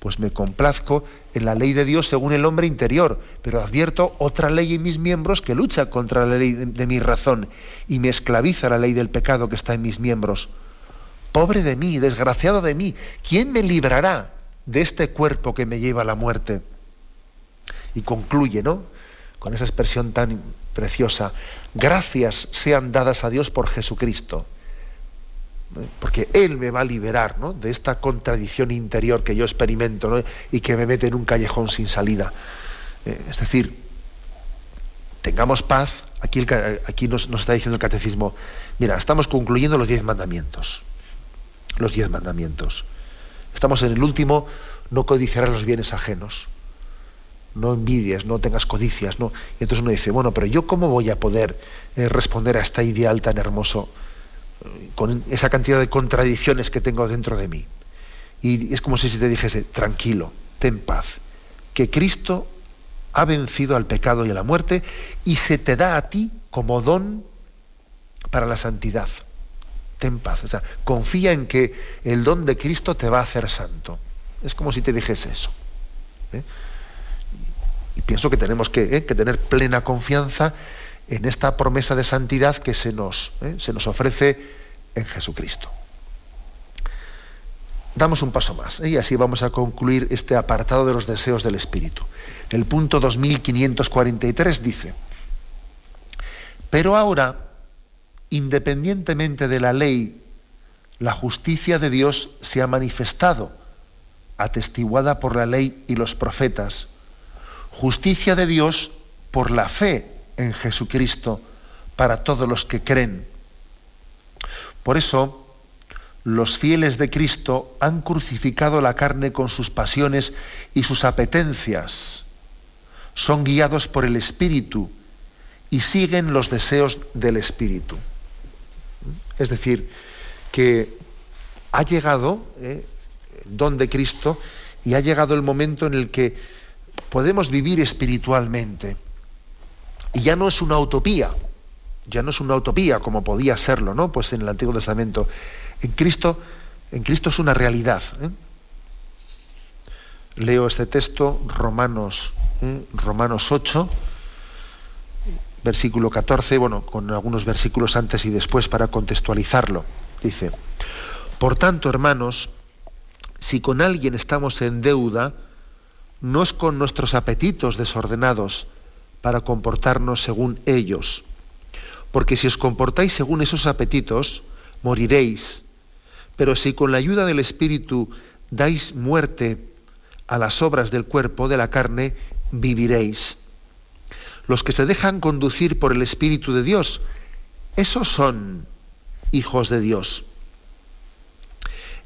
pues me complazco en la ley de Dios según el hombre interior, pero advierto otra ley en mis miembros que lucha contra la ley de, mi razón y me esclaviza la ley del pecado que está en mis miembros. Pobre de mí, desgraciado de mí, ¿quién me librará de este cuerpo que me lleva a la muerte? Y concluye, ¿no? Con esa expresión tan preciosa, gracias sean dadas a Dios por Jesucristo porque Él me va a liberar de esta contradicción interior que yo experimento y que me mete en un callejón sin salida. Eh, es decir, tengamos paz, aquí, aquí nos, está diciendo el catecismo, mira, estamos concluyendo los diez mandamientos, los diez mandamientos. Estamos en el último, no codiciarás los bienes ajenos. no envidies, no tengas codicias, no. Y entonces uno dice, bueno, pero yo cómo voy a poder eh, responder a este ideal tan hermoso eh, con esa cantidad de contradicciones que tengo dentro de mí. Y es como si te dijese, tranquilo, ten paz, que Cristo ha vencido al pecado y a la muerte y se te da a ti como don para la santidad. Ten paz, o sea, confía en que el don de Cristo te va a hacer santo. Es como si te dijese eso. ¿eh? Y pienso que tenemos ¿eh? que, tener plena confianza en esta promesa de santidad que se nos, ¿eh? se nos ofrece en Jesucristo. Damos un paso más y así vamos a concluir este apartado de los deseos del Espíritu. El punto 2543 dice, pero ahora, independientemente de la ley, la justicia de Dios se ha manifestado, atestiguada por la ley y los profetas justicia de Dios por la fe en Jesucristo para todos los que creen. Por eso, los fieles de Cristo han crucificado la carne con sus pasiones y sus apetencias. Son guiados por el Espíritu y siguen los deseos del Espíritu. Es decir, que ha llegado eh, el don de Cristo y ha llegado el momento en el que podemos vivir espiritualmente. Y ya no es una utopía, ya no es una utopía como podía serlo, ¿no? Pues en el Antiguo Testamento. En Cristo, en Cristo es una realidad. ¿eh? Leo este texto, Romanos, ¿eh? Romanos 8, versículo 14, bueno, con algunos versículos antes y después para contextualizarlo. Dice, por tanto, hermanos, si con alguien estamos en deuda, no es con nuestros apetitos desordenados para comportarnos según ellos. Porque si os comportáis según esos apetitos, moriréis. Pero si con la ayuda del Espíritu dais muerte a las obras del cuerpo, de la carne, viviréis. Los que se dejan conducir por el Espíritu de Dios, esos son hijos de Dios.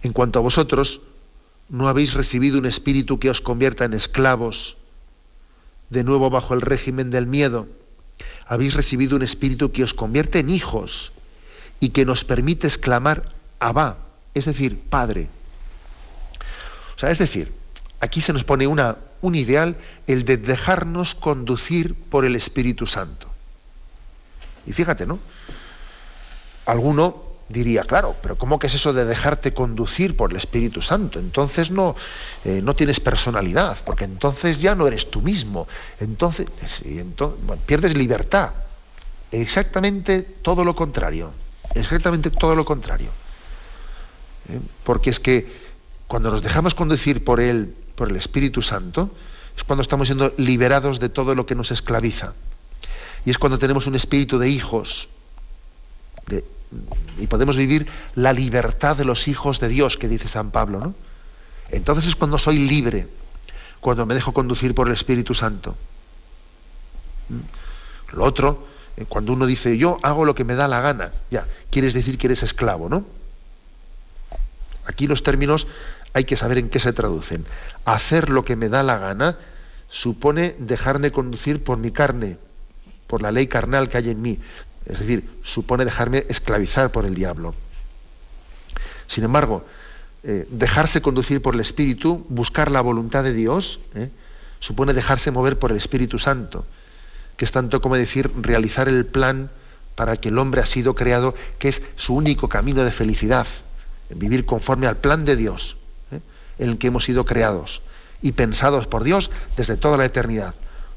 En cuanto a vosotros, no habéis recibido un espíritu que os convierta en esclavos, de nuevo bajo el régimen del miedo. Habéis recibido un espíritu que os convierte en hijos y que nos permite exclamar Abba, es decir, Padre. O sea, es decir, aquí se nos pone una, un ideal, el de dejarnos conducir por el Espíritu Santo. Y fíjate, ¿no? Alguno diría, claro, pero ¿cómo que es eso de dejarte conducir por el Espíritu Santo? Entonces no, eh, no tienes personalidad, porque entonces ya no eres tú mismo, entonces, pierdes libertad. Exactamente todo lo contrario, exactamente todo lo contrario. ¿Eh? Porque es que cuando nos dejamos conducir por él, por el Espíritu Santo, es cuando estamos siendo liberados de todo lo que nos esclaviza. Y es cuando tenemos un espíritu de hijos, y podemos vivir la libertad de los hijos de Dios, que dice San Pablo, ¿no? Entonces es cuando soy libre, cuando me dejo conducir por el Espíritu Santo. ¿Mm? Lo otro, eh, cuando uno dice yo hago lo que me da la gana, ya, quieres decir que eres esclavo, ¿no? Aquí los términos hay que saber en qué se traducen. Hacer lo que me da la gana supone dejarme conducir por mi carne, por la ley carnal que hay en mí. Es decir, supone dejarme esclavizar por el diablo. Sin embargo, eh, dejarse conducir por el Espíritu, buscar la voluntad de Dios, eh, supone dejarse mover por el Espíritu Santo, que es tanto como decir realizar el plan para que el hombre ha sido creado, que es su único camino de felicidad, vivir conforme al plan de Dios, en el que hemos sido creados y pensados por Dios desde toda la eternidad.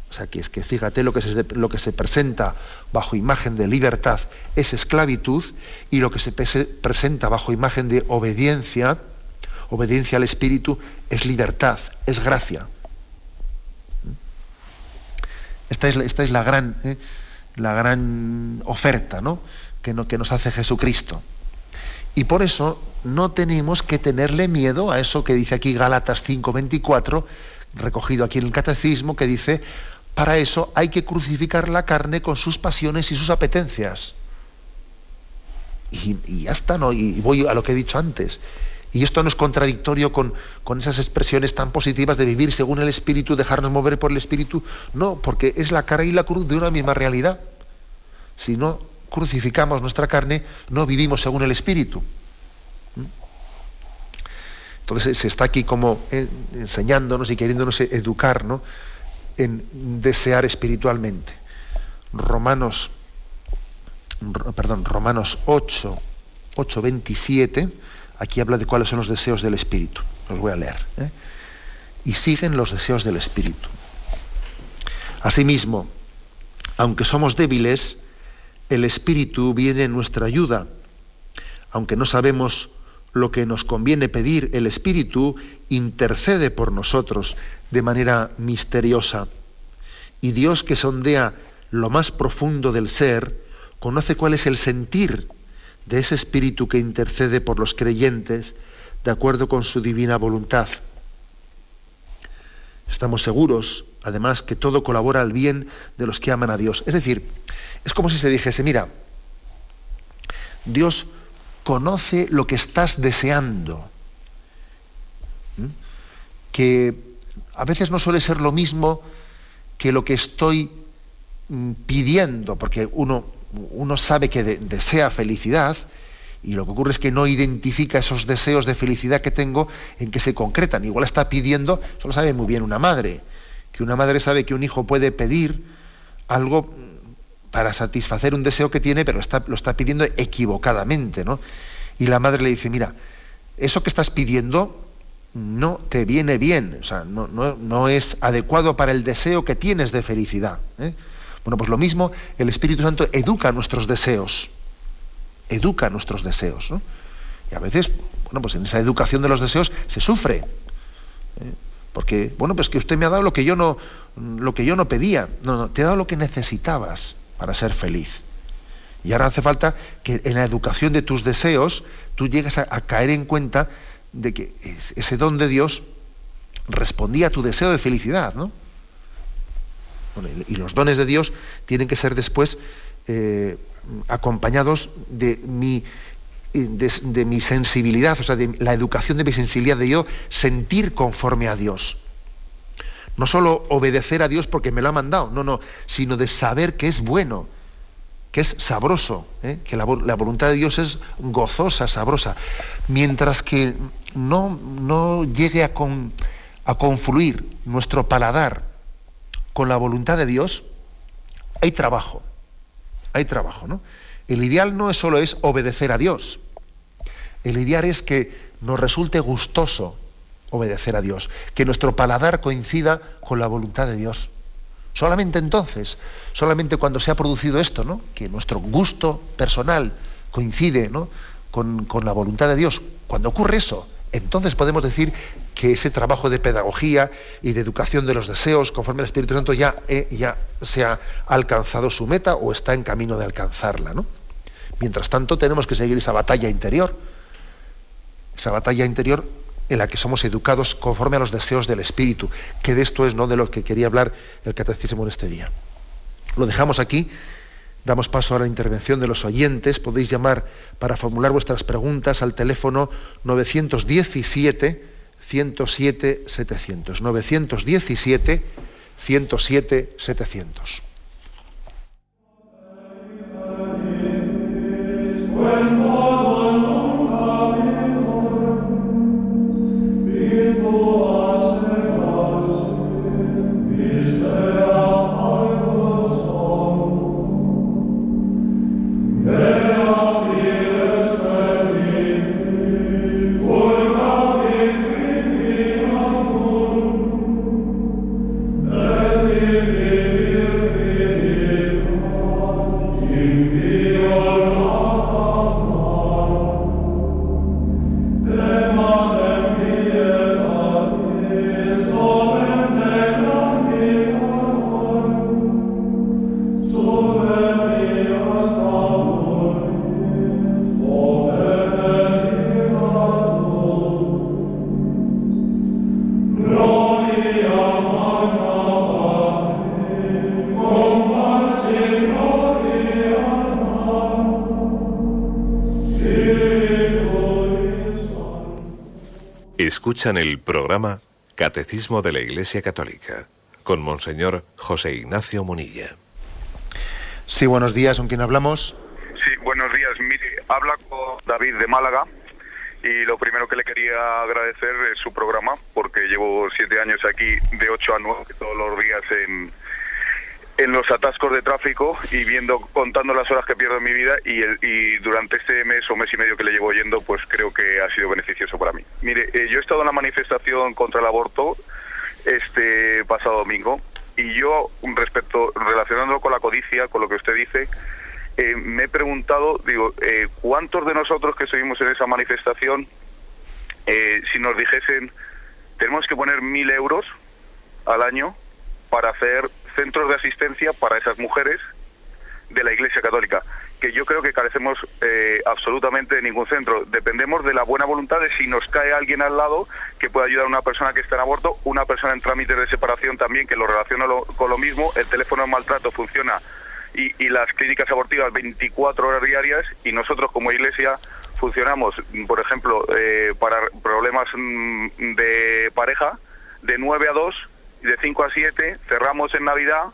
O sea, que es que fíjate lo que, se, lo que se presenta bajo imagen de libertad es esclavitud y lo que se presenta bajo imagen de obediencia, obediencia al Espíritu, es libertad, es gracia. Esta es, esta es la, gran, ¿eh? la gran oferta ¿no? Que, que nos hace Jesucristo. Y por eso no tenemos que tenerle miedo a eso que dice aquí Gálatas 5:24, recogido aquí en el catecismo, que dice, para eso hay que crucificar la carne con sus pasiones y sus apetencias. Y, ya está, ¿no? Y voy a lo que he dicho antes. Y esto no es contradictorio con, con, esas expresiones tan positivas de vivir según el Espíritu, dejarnos mover por el Espíritu. No, porque es la cara y la cruz de una misma realidad. Si no crucificamos nuestra carne, no vivimos según el Espíritu. ¿Mm? Entonces se está aquí como enseñándonos y queriéndonos educar ¿no? en desear espiritualmente. Romanos, perdón, Romanos 8, 8, 27 Aquí habla de cuáles son los deseos del Espíritu. Los voy a leer. ¿eh? Y siguen los deseos del Espíritu. Asimismo, aunque somos débiles, el Espíritu viene en nuestra ayuda. Aunque no sabemos lo que nos conviene pedir, el Espíritu intercede por nosotros de manera misteriosa. Y Dios que sondea lo más profundo del ser, conoce cuál es el sentir de ese Espíritu que intercede por los creyentes de acuerdo con su divina voluntad. Estamos seguros, además, que todo colabora al bien de los que aman a Dios. Es decir, es como si se dijese, mira, Dios conoce lo que estás deseando, que a veces no suele ser lo mismo que lo que estoy mm, pidiendo, porque uno uno sabe que desea felicidad y lo que ocurre es que no identifica esos deseos de felicidad que tengo en que se concretan. Igual está pidiendo, eso lo sabe muy bien una madre, que una madre sabe que un hijo puede pedir algo para satisfacer un deseo que tiene, pero lo está pidiendo equivocadamente, ¿no? Y la madre le dice, mira, eso que estás pidiendo no te viene bien, o sea, no es adecuado para el deseo que tienes de felicidad. ¿eh? Bueno, pues lo mismo, el Espíritu Santo educa nuestros deseos, educa nuestros deseos. ¿no? Y a veces, bueno, pues en esa educación de los deseos se sufre. ¿eh? Porque, bueno, pues que usted me ha dado lo que yo no, lo que yo no pedía. No, no, te ha dado lo que necesitabas para ser feliz. Y ahora hace falta que en la educación de tus deseos tú llegues a, caer en cuenta de que ese don de Dios respondía a tu deseo de felicidad, ¿no? y los dones de Dios tienen que ser después eh, acompañados de mi, de, mi sensibilidad, o sea, de la educación de mi sensibilidad, de yo sentir conforme a Dios. No solo obedecer a Dios porque me lo ha mandado, no, no, sino de saber que es bueno, que es sabroso, ¿eh? que la, voluntad de Dios es gozosa, sabrosa. Mientras que no, no llegue a, a confluir nuestro paladar con la voluntad de Dios, hay trabajo. Hay trabajo, ¿no? El ideal no es solo es obedecer a Dios. El ideal es que nos resulte gustoso obedecer a Dios, que nuestro paladar coincida con la voluntad de Dios. Solamente entonces, solamente cuando se ha producido esto, ¿no? que nuestro gusto personal coincide ¿no? con, con la voluntad de Dios, cuando ocurre eso, entonces podemos decir que ese trabajo de pedagogía y de educación de los deseos conforme al Espíritu Santo ya, eh, ya se ha alcanzado su meta o está en camino de alcanzarla. ¿no? Mientras tanto tenemos que seguir esa batalla interior, esa batalla interior en la que somos educados conforme a los deseos del Espíritu, que de esto es no de lo que quería hablar el catecismo en este día. Lo dejamos aquí, damos paso a la intervención de los oyentes, podéis llamar para formular vuestras preguntas al teléfono 917 107 700, 917 107 700. when all Escuchan el programa Catecismo de la Iglesia Católica con Monseñor José Ignacio Munilla. Sí, buenos días, ¿con quién hablamos? Sí, buenos días. Mire, habla con David de Málaga y lo primero que le quería agradecer es su programa porque llevo siete años aquí de 8 a 9 todos los días en, en los atascos de tráfico y viendo, contando las horas que pierdo en mi vida y, y durante este mes o mes y medio que le llevo yendo, pues creo que ha sido beneficioso para mí. Mire, eh, yo he estado en la manifestación contra el aborto este pasado domingo y yo, respecto, relacionándolo con la codicia, con lo que usted dice, eh, me he preguntado, digo, eh, ¿cuántos de nosotros que seguimos en esa manifestación, si nos dijesen, tenemos que poner mil euros al año para hacer centros de asistencia para esas mujeres de la Iglesia Católica, que yo creo que carecemos eh, absolutamente de ningún centro. Dependemos de la buena voluntad de si nos cae alguien al lado que pueda ayudar a una persona que está en aborto, una persona en trámites de separación también, que lo relaciona con lo mismo, el teléfono de maltrato funciona y, las clínicas abortivas 24 horas diarias y nosotros como Iglesia funcionamos, por ejemplo, eh, para problemas mm, de pareja, de 9 a 2 de 5 a 7, cerramos en Navidad,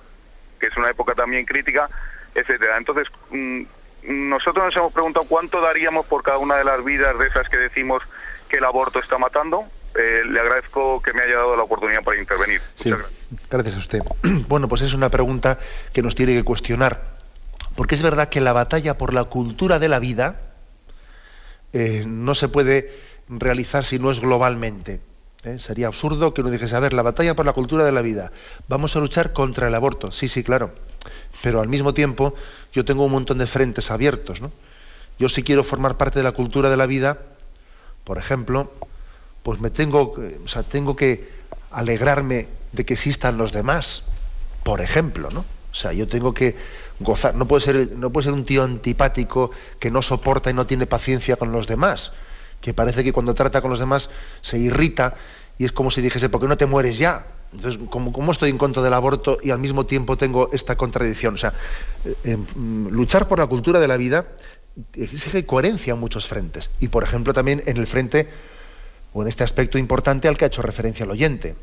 que es una época también crítica, etcétera. Entonces, mm, nosotros nos hemos preguntado cuánto daríamos por cada una de las vidas de esas que decimos que el aborto está matando. Eh, le agradezco que me haya dado la oportunidad para intervenir. gracias. gracias a usted. Bueno, pues es una pregunta que nos tiene que cuestionar, porque es verdad que la batalla por la cultura de la vida eh, no se puede realizar si no es globalmente. ¿Eh? Sería absurdo que uno dijese, a ver, la batalla por la cultura de la vida, vamos a luchar contra el aborto. Sí, sí, claro. Pero al mismo tiempo yo tengo un montón de frentes abiertos. ¿no? Yo si quiero formar parte de la cultura de la vida, por ejemplo, pues me tengo, o sea, tengo que alegrarme de que existan los demás, por ejemplo, ¿no? O sea, yo tengo que gozar, no puede ser, no puede ser un tío antipático que no soporta y no tiene paciencia con los demás que parece que cuando trata con los demás se irrita y es como si dijese, ¿por qué no te mueres ya? Entonces, ¿cómo, estoy en contra del aborto y al mismo tiempo tengo esta contradicción? O sea, eh, em, luchar por la cultura de la vida exige coherencia en muchos frentes. Y, por ejemplo, también en el frente, o en este aspecto importante al que ha hecho referencia el oyente.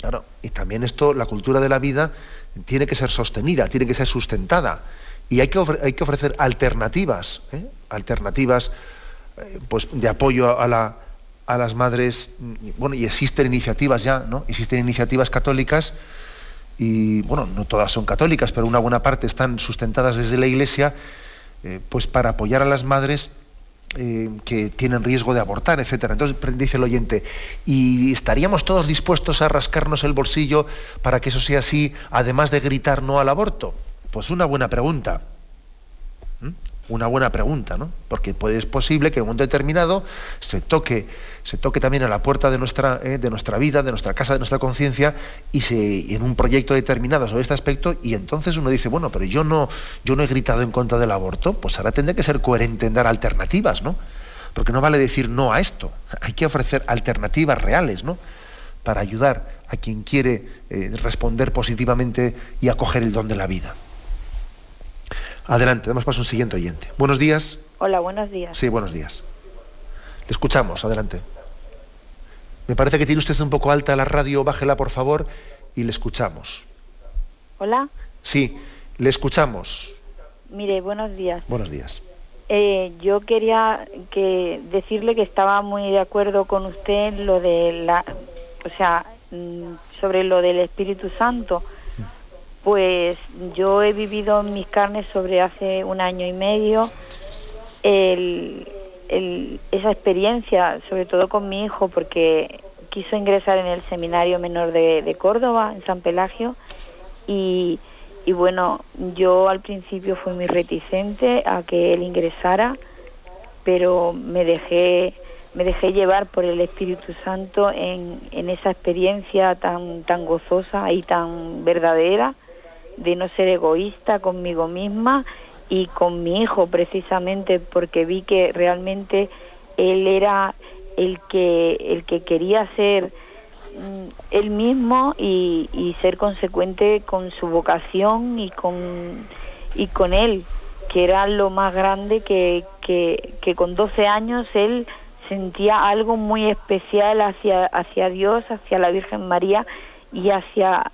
Claro, y también esto, la cultura de la vida, tiene que ser sostenida, tiene que ser sustentada. Y hay que, hay que ofrecer alternativas, ¿eh? alternativas pues de apoyo a, la, a las madres, bueno, y existen iniciativas ya, ¿no? Existen iniciativas católicas y, bueno, no todas son católicas, pero una buena parte están sustentadas desde la Iglesia, eh, pues para apoyar a las madres eh, que tienen riesgo de abortar, etcétera. Entonces dice el oyente, ¿y estaríamos todos dispuestos a rascarnos el bolsillo para que eso sea así, además de gritar no al aborto? Pues una buena pregunta. ¿Mm? Una buena pregunta, ¿no? Porque puede, es posible que en un momento determinado se toque, se toque también a la puerta de nuestra, eh, de nuestra vida, de nuestra casa, de nuestra conciencia, y se, en un proyecto determinado sobre este aspecto, y entonces uno dice, bueno, pero yo no, yo no he gritado en contra del aborto, pues ahora tendré que ser coherente en dar alternativas, ¿no? Porque no vale decir no a esto, hay que ofrecer alternativas reales, ¿no? Para ayudar a quien quiere eh, responder positivamente y acoger el don de la vida. Adelante, damos paso a un siguiente oyente. Buenos días. Hola, buenos días. Sí, buenos días. Le escuchamos, adelante. Me parece que tiene usted un poco alta la radio, bájela por favor y le escuchamos. Hola. Sí, le escuchamos. Mire, buenos días. Buenos días. Eh, yo quería que decirle que estaba muy de acuerdo con usted lo de la, o sea, mm, sobre lo del Espíritu Santo pues yo he vivido en mis carnes sobre hace un año y medio. Esa experiencia, sobre todo con mi hijo, porque quiso ingresar en el seminario menor de, Córdoba, en San Pelagio, y, y, bueno, yo al principio fui muy reticente a que él ingresara, pero me dejé me dejé llevar por el Espíritu Santo en, en esa experiencia tan tan gozosa y tan verdadera de no ser egoísta conmigo misma y con mi hijo precisamente porque vi que realmente él era el que el que quería ser mm, él mismo y, ser consecuente con su vocación y con y con él que era lo más grande que, que, que con 12 años él sentía algo muy especial hacia, hacia Dios, hacia la Virgen María y hacia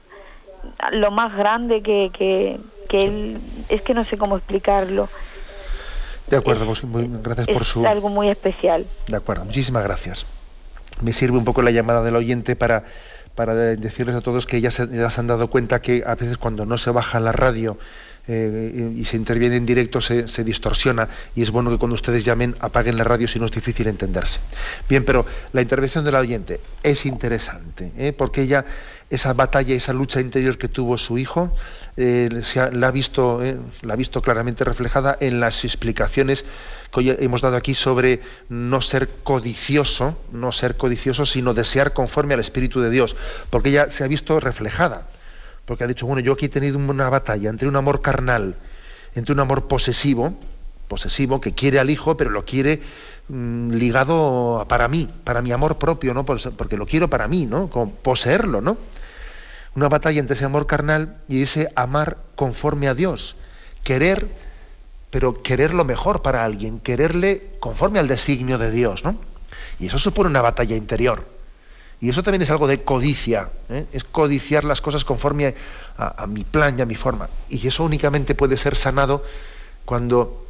lo más grande que, que, que él, es que no sé cómo explicarlo. De acuerdo, pues, muy, gracias por su... algo muy especial. De acuerdo, muchísimas gracias. Me sirve un poco la llamada del oyente para, para decirles a todos que ya se, ya se han dado cuenta que a veces cuando no se baja la radio eh, y se interviene en directo se, se, distorsiona y es bueno que cuando ustedes llamen apaguen la radio si no es difícil entenderse. Bien, pero la intervención del oyente es interesante, ¿eh? porque ella, esa batalla, esa lucha interior que tuvo su hijo, eh, se ha, la, ha visto, la ha visto claramente reflejada en las explicaciones que hoy hemos dado aquí sobre no ser codicioso, no ser codicioso, sino desear conforme al Espíritu de Dios, porque ella se ha visto reflejada porque ha dicho, bueno, yo aquí he tenido una batalla entre un amor carnal, entre un amor posesivo, posesivo, que quiere al hijo, pero lo quiere mmm, ligado para mí, para mi amor propio, ¿no? Porque lo quiero para mí, ¿no? Poseerlo, ¿no? Una batalla entre ese amor carnal y ese amar conforme a Dios. Querer, pero querer lo mejor para alguien, quererle conforme al designio de Dios, ¿no? Y eso supone una batalla interior. Y eso también es algo de codicia, ¿eh? es codiciar las cosas conforme a, a, mi plan y a mi forma. Y eso únicamente puede ser sanado cuando,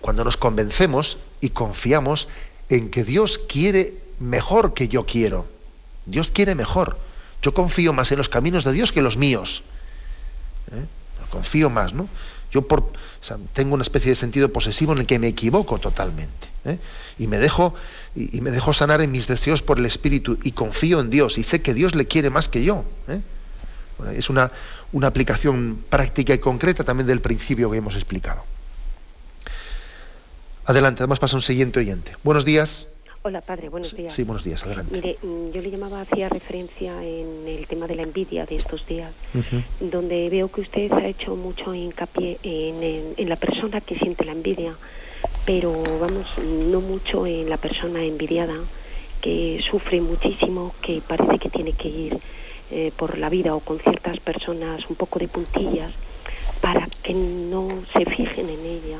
cuando nos convencemos y confiamos en que Dios quiere mejor que yo quiero. Dios quiere mejor. Yo confío más en los caminos de Dios que en los míos. ¿eh? Confío más, ¿no? Yo por, tengo una especie de sentido posesivo en el que me equivoco totalmente. ¿eh? Y me dejo y, me dejo sanar en mis deseos por el Espíritu y confío en Dios y sé que Dios le quiere más que yo. ¿eh? Es una, una aplicación práctica y concreta también del principio que hemos explicado. Adelante, además pasa un siguiente oyente. Buenos días. Hola, padre, buenos días. Sí, buenos días, adelante. Mire, yo le llamaba, hacía referencia en el tema de la envidia de estos días, uh -huh. donde veo que usted ha hecho mucho hincapié en, en, en, la persona que siente la envidia, pero vamos, no mucho en la persona envidiada, que sufre muchísimo, que parece que tiene que ir eh, por la vida o con ciertas personas un poco de puntillas para que no se fijen en ella.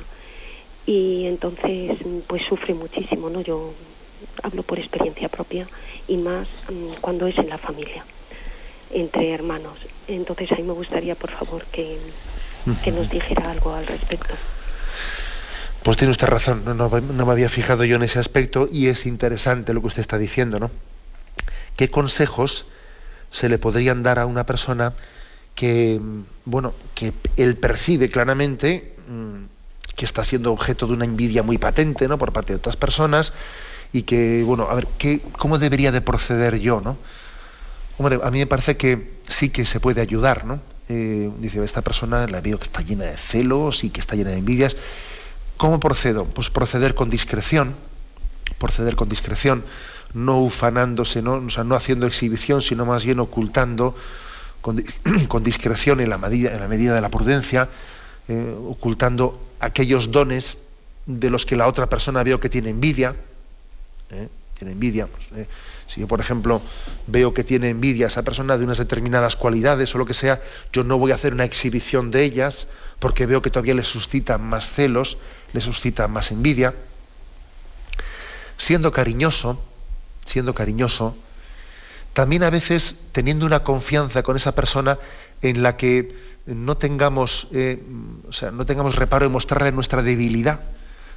Y entonces, pues sufre muchísimo, ¿no? Yo hablo por experiencia propia y más um, cuando es en la familia, entre hermanos. Entonces ahí me gustaría, por favor, que, que nos dijera algo al respecto. Pues tiene usted razón, no, no, no, me había fijado yo en ese aspecto y es interesante lo que usted está diciendo, ¿no? ¿Qué consejos se le podrían dar a una persona que, bueno, que él percibe claramente mmm, que está siendo objeto de una envidia muy patente, ¿no? Por parte de otras personas, y que, bueno, a ver, ¿qué, ¿cómo debería de proceder yo, no? Hombre, a mí me parece que sí que se puede ayudar, ¿no? Eh, dice, esta persona la veo que está llena de celos y que está llena de envidias. ¿Cómo procedo? Pues proceder con discreción, proceder con discreción, no ufanándose, ¿no? O sea, no haciendo exhibición, sino más bien ocultando con, discreción en la, medida, en la medida de la prudencia, eh, ocultando aquellos dones de los que la otra persona veo que tiene envidia, ¿eh? tiene envidia. Pues, eh, si yo, por ejemplo, veo que tiene envidia esa persona de unas determinadas cualidades o lo que sea, yo no voy a hacer una exhibición de ellas porque veo que todavía le suscitan más celos, le suscita más envidia. Siendo cariñoso, siendo cariñoso, también a veces teniendo una confianza con esa persona en la que no tengamos, eh, o sea, no tengamos reparo en mostrarle nuestra debilidad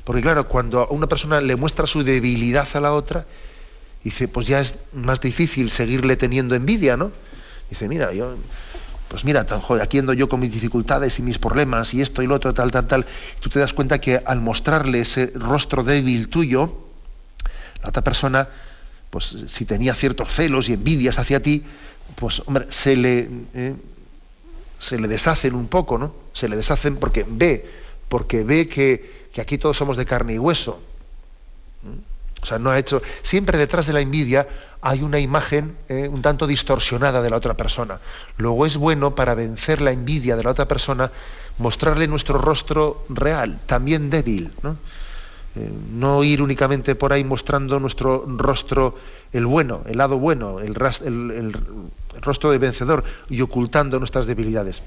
porque claro, cuando a una persona le muestra su debilidad a la otra, dice, pues ya es más difícil seguirle teniendo envidia, ¿no? Dice, mira, yo, pues mira, joder, aquí ando yo con mis dificultades y mis problemas y esto y lo otro, tal, tal, tal. Tú te das cuenta que al mostrarle ese rostro débil tuyo, la otra persona, pues si tenía ciertos celos y envidias hacia ti, pues hombre, se le, eh, se le deshacen un poco, ¿no? Se le deshacen porque ve, porque ve que, que aquí todos somos de carne y hueso. O sea, no ha hecho. Siempre detrás de la envidia hay una imagen eh, un tanto distorsionada de la otra persona. Luego es bueno para vencer la envidia de la otra persona mostrarle nuestro rostro real, también débil. ¿no? Eh, no ir únicamente por ahí mostrando nuestro rostro, el bueno, el lado bueno, el, el rostro de vencedor y ocultando nuestras debilidades.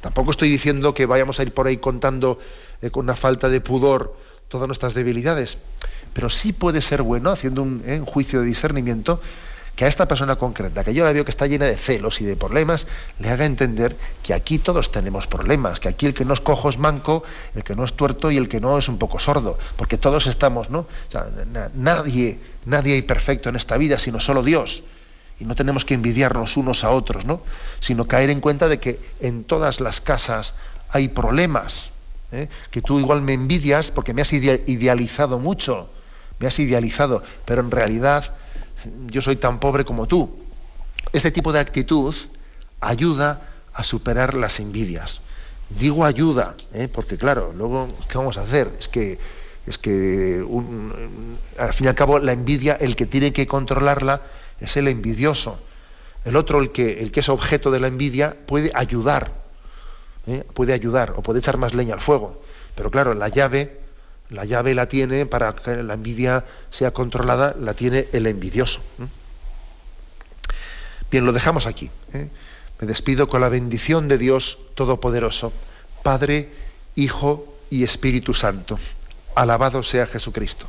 Tampoco estoy diciendo que vayamos a ir por ahí contando eh, con una falta de pudor todas nuestras debilidades, pero sí puede ser bueno, haciendo un, ¿eh? un juicio de discernimiento, que a esta persona concreta, que yo la veo que está llena de celos y de problemas, le haga entender que aquí todos tenemos problemas, que aquí el que no es cojo es manco, el que no es tuerto y el que no es un poco sordo, porque todos estamos, ¿no? nadie, nadie hay perfecto en esta vida, sino solo Dios. Y no tenemos que envidiarnos unos a otros, ¿no? Sino caer en cuenta de que en todas las casas hay problemas, ¿eh? que tú igual me envidias porque me has idealizado mucho, me has idealizado, pero en realidad yo soy tan pobre como tú. Este tipo de actitud ayuda a superar las envidias. Digo ayuda, ¿eh? porque claro, luego, ¿qué vamos a hacer? Es que, es que al fin y al cabo la envidia, el que tiene que controlarla es el envidioso. El otro, el que, el que es objeto de la envidia, puede ayudar, ¿eh? puede ayudar o puede echar más leña al fuego. Pero claro, la llave la llave la tiene, para que la envidia sea controlada, la tiene el envidioso. Bien, lo dejamos aquí. ¿eh? Me despido con la bendición de Dios Todopoderoso, Padre, Hijo y Espíritu Santo. Alabado sea Jesucristo.